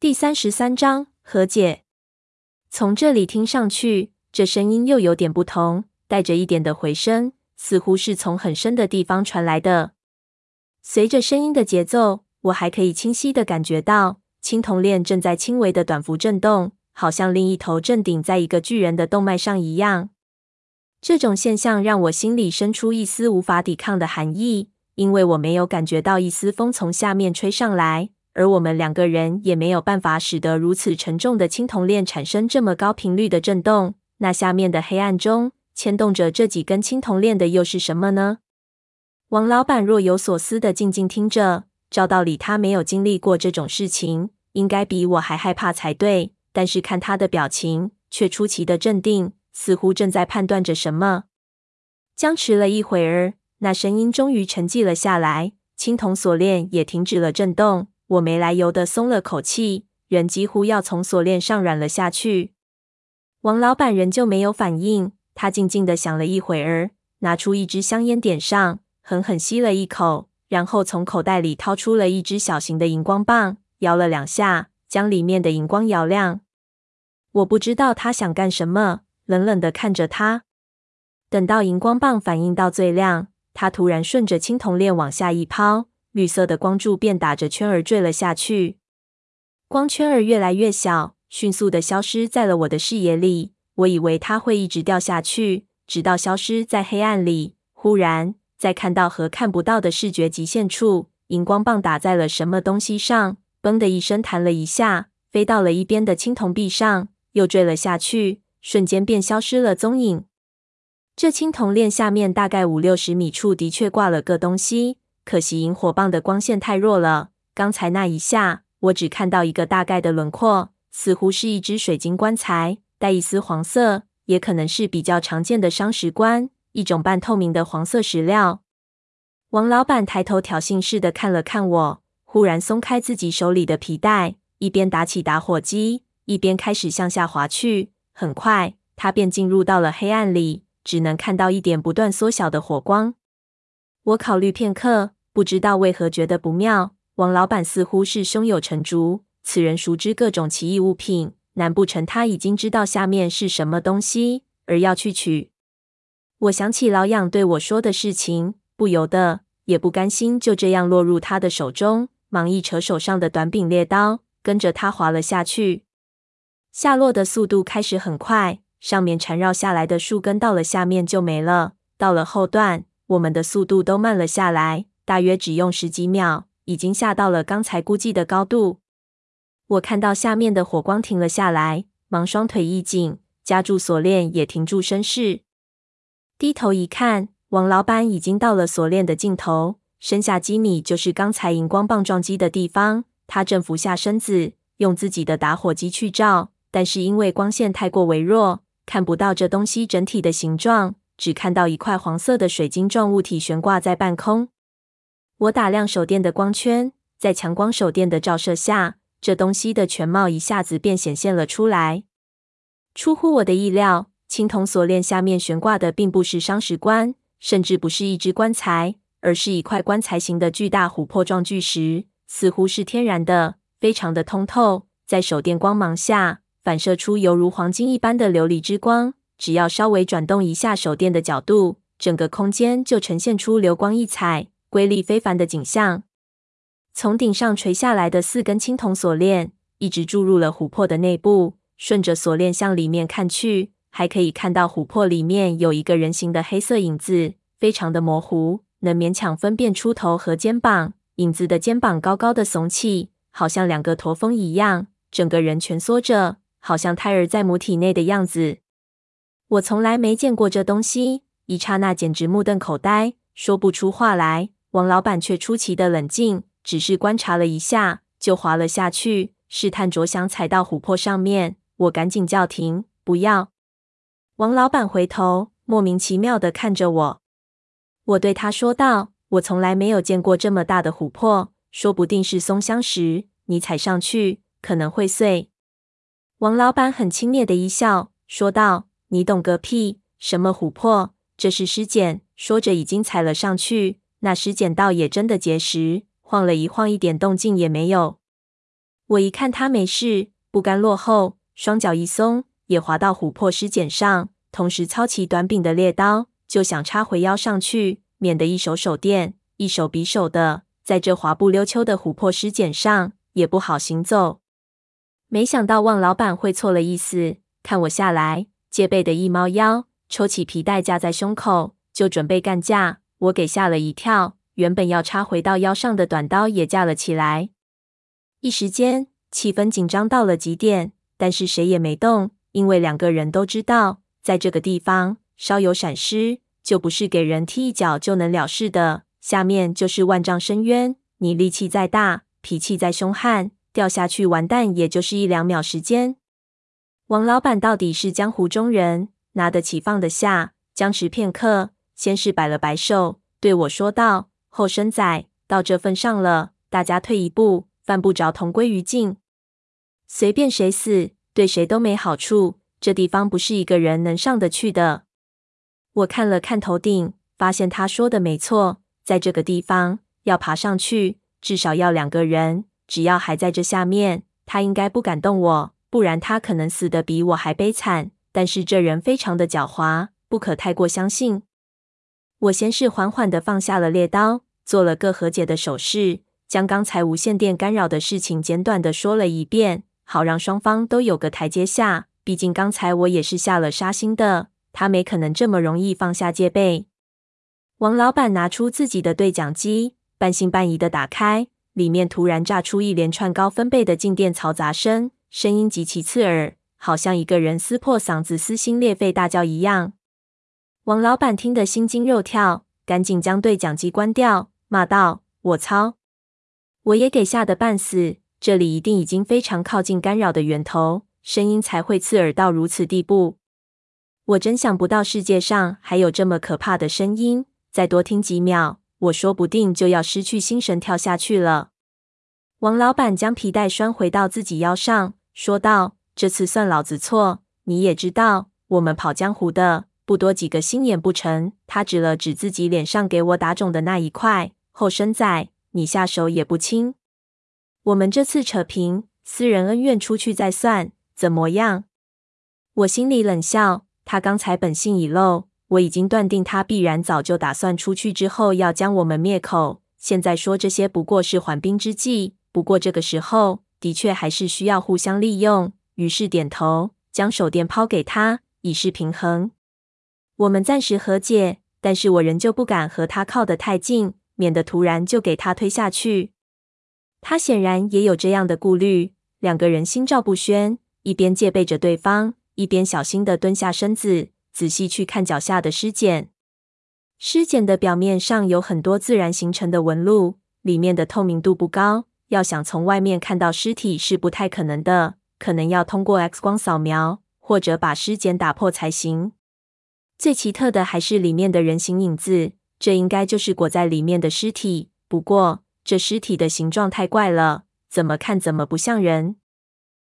第三十三章和解。从这里听上去，这声音又有点不同，带着一点的回声，似乎是从很深的地方传来的。随着声音的节奏，我还可以清晰的感觉到青铜链正在轻微的短幅震动，好像另一头正顶在一个巨人的动脉上一样。这种现象让我心里生出一丝无法抵抗的寒意，因为我没有感觉到一丝风从下面吹上来。而我们两个人也没有办法使得如此沉重的青铜链产生这么高频率的震动。那下面的黑暗中牵动着这几根青铜链的又是什么呢？王老板若有所思地静静听着。照道理，他没有经历过这种事情，应该比我还害怕才对。但是看他的表情，却出奇的镇定，似乎正在判断着什么。僵持了一会儿，那声音终于沉寂了下来，青铜锁链也停止了震动。我没来由的松了口气，人几乎要从锁链上软了下去。王老板仍旧没有反应，他静静的想了一会儿，拿出一支香烟点上，狠狠吸了一口，然后从口袋里掏出了一支小型的荧光棒，摇了两下，将里面的荧光摇亮。我不知道他想干什么，冷冷的看着他。等到荧光棒反应到最亮，他突然顺着青铜链往下一抛。绿色的光柱便打着圈儿坠了下去，光圈儿越来越小，迅速的消失在了我的视野里。我以为它会一直掉下去，直到消失在黑暗里。忽然，在看到和看不到的视觉极限处，荧光棒打在了什么东西上，嘣的一声弹了一下，飞到了一边的青铜壁上，又坠了下去，瞬间便消失了踪影。这青铜链下面大概五六十米处，的确挂了个东西。可惜萤火棒的光线太弱了，刚才那一下，我只看到一个大概的轮廓，似乎是一只水晶棺材，带一丝黄色，也可能是比较常见的商石棺，一种半透明的黄色石料。王老板抬头挑衅似的看了看我，忽然松开自己手里的皮带，一边打起打火机，一边开始向下滑去。很快，他便进入到了黑暗里，只能看到一点不断缩小的火光。我考虑片刻。不知道为何觉得不妙，王老板似乎是胸有成竹。此人熟知各种奇异物品，难不成他已经知道下面是什么东西，而要去取？我想起老养对我说的事情，不由得也不甘心就这样落入他的手中，忙一扯手上的短柄猎刀，跟着他滑了下去。下落的速度开始很快，上面缠绕下来的树根到了下面就没了。到了后段，我们的速度都慢了下来。大约只用十几秒，已经下到了刚才估计的高度。我看到下面的火光停了下来，忙双腿一紧，夹住锁链，也停住身势。低头一看，王老板已经到了锁链的尽头，身下几米就是刚才荧光棒撞击的地方。他正俯下身子，用自己的打火机去照，但是因为光线太过微弱，看不到这东西整体的形状，只看到一块黄色的水晶状物体悬挂在半空。我打亮手电的光圈，在强光手电的照射下，这东西的全貌一下子便显现了出来。出乎我的意料，青铜锁链下面悬挂的并不是商石棺，甚至不是一只棺材，而是一块棺材形的巨大琥珀状巨石，似乎是天然的，非常的通透，在手电光芒下反射出犹如黄金一般的琉璃之光。只要稍微转动一下手电的角度，整个空间就呈现出流光溢彩。瑰丽非凡的景象，从顶上垂下来的四根青铜锁链一直注入了琥珀的内部。顺着锁链向里面看去，还可以看到琥珀里面有一个人形的黑色影子，非常的模糊，能勉强分辨出头和肩膀。影子的肩膀高高的耸起，好像两个驼峰一样，整个人蜷缩着，好像胎儿在母体内的样子。我从来没见过这东西，一刹那简直目瞪口呆，说不出话来。王老板却出奇的冷静，只是观察了一下，就滑了下去，试探着想踩到琥珀上面。我赶紧叫停，不要！王老板回头，莫名其妙的看着我。我对他说道：“我从来没有见过这么大的琥珀，说不定是松香石，你踩上去可能会碎。”王老板很轻蔑的一笑，说道：“你懂个屁！什么琥珀？这是尸检。”说着，已经踩了上去。那尸碱倒也真的结实，晃了一晃，一点动静也没有。我一看他没事，不甘落后，双脚一松，也滑到琥珀尸检上，同时操起短柄的猎刀，就想插回腰上去，免得一手手电，一手匕首的，在这滑不溜秋的琥珀尸检上也不好行走。没想到旺老板会错了意思，看我下来，戒备的一猫腰，抽起皮带架在胸口，就准备干架。我给吓了一跳，原本要插回到腰上的短刀也架了起来。一时间，气氛紧张到了极点，但是谁也没动，因为两个人都知道，在这个地方稍有闪失，就不是给人踢一脚就能了事的。下面就是万丈深渊，你力气再大，脾气再凶悍，掉下去完蛋，也就是一两秒时间。王老板到底是江湖中人，拿得起放得下，僵持片刻，先是摆了摆手，对我说道：“后生仔，到这份上了，大家退一步，犯不着同归于尽。随便谁死，对谁都没好处。这地方不是一个人能上得去的。”我看了看头顶，发现他说的没错。在这个地方要爬上去，至少要两个人。只要还在这下面，他应该不敢动我，不然他可能死得比我还悲惨。但是这人非常的狡猾，不可太过相信。我先是缓缓地放下了猎刀，做了个和解的手势，将刚才无线电干扰的事情简短地说了一遍，好让双方都有个台阶下。毕竟刚才我也是下了杀心的，他没可能这么容易放下戒备。王老板拿出自己的对讲机，半信半疑的打开，里面突然炸出一连串高分贝的静电嘈杂声，声音极其刺耳，好像一个人撕破嗓子、撕心裂肺大叫一样。王老板听得心惊肉跳，赶紧将对讲机关掉，骂道：“我操！我也给吓得半死，这里一定已经非常靠近干扰的源头，声音才会刺耳到如此地步。我真想不到世界上还有这么可怕的声音。”再多听几秒，我说不定就要失去心神跳下去了。王老板将皮带拴回到自己腰上，说道：“这次算老子错。你也知道，我们跑江湖的不多几个心眼不成。”他指了指自己脸上给我打肿的那一块。后生仔，你下手也不轻。我们这次扯平，私人恩怨出去再算，怎么样？我心里冷笑，他刚才本性已露。我已经断定，他必然早就打算出去之后要将我们灭口。现在说这些不过是缓兵之计。不过这个时候的确还是需要互相利用。于是点头，将手电抛给他，以示平衡。我们暂时和解，但是我仍旧不敢和他靠得太近，免得突然就给他推下去。他显然也有这样的顾虑。两个人心照不宣，一边戒备着对方，一边小心地蹲下身子。仔细去看脚下的尸检，尸检的表面上有很多自然形成的纹路，里面的透明度不高，要想从外面看到尸体是不太可能的，可能要通过 X 光扫描或者把尸检打破才行。最奇特的还是里面的人形影子，这应该就是裹在里面的尸体。不过这尸体的形状太怪了，怎么看怎么不像人。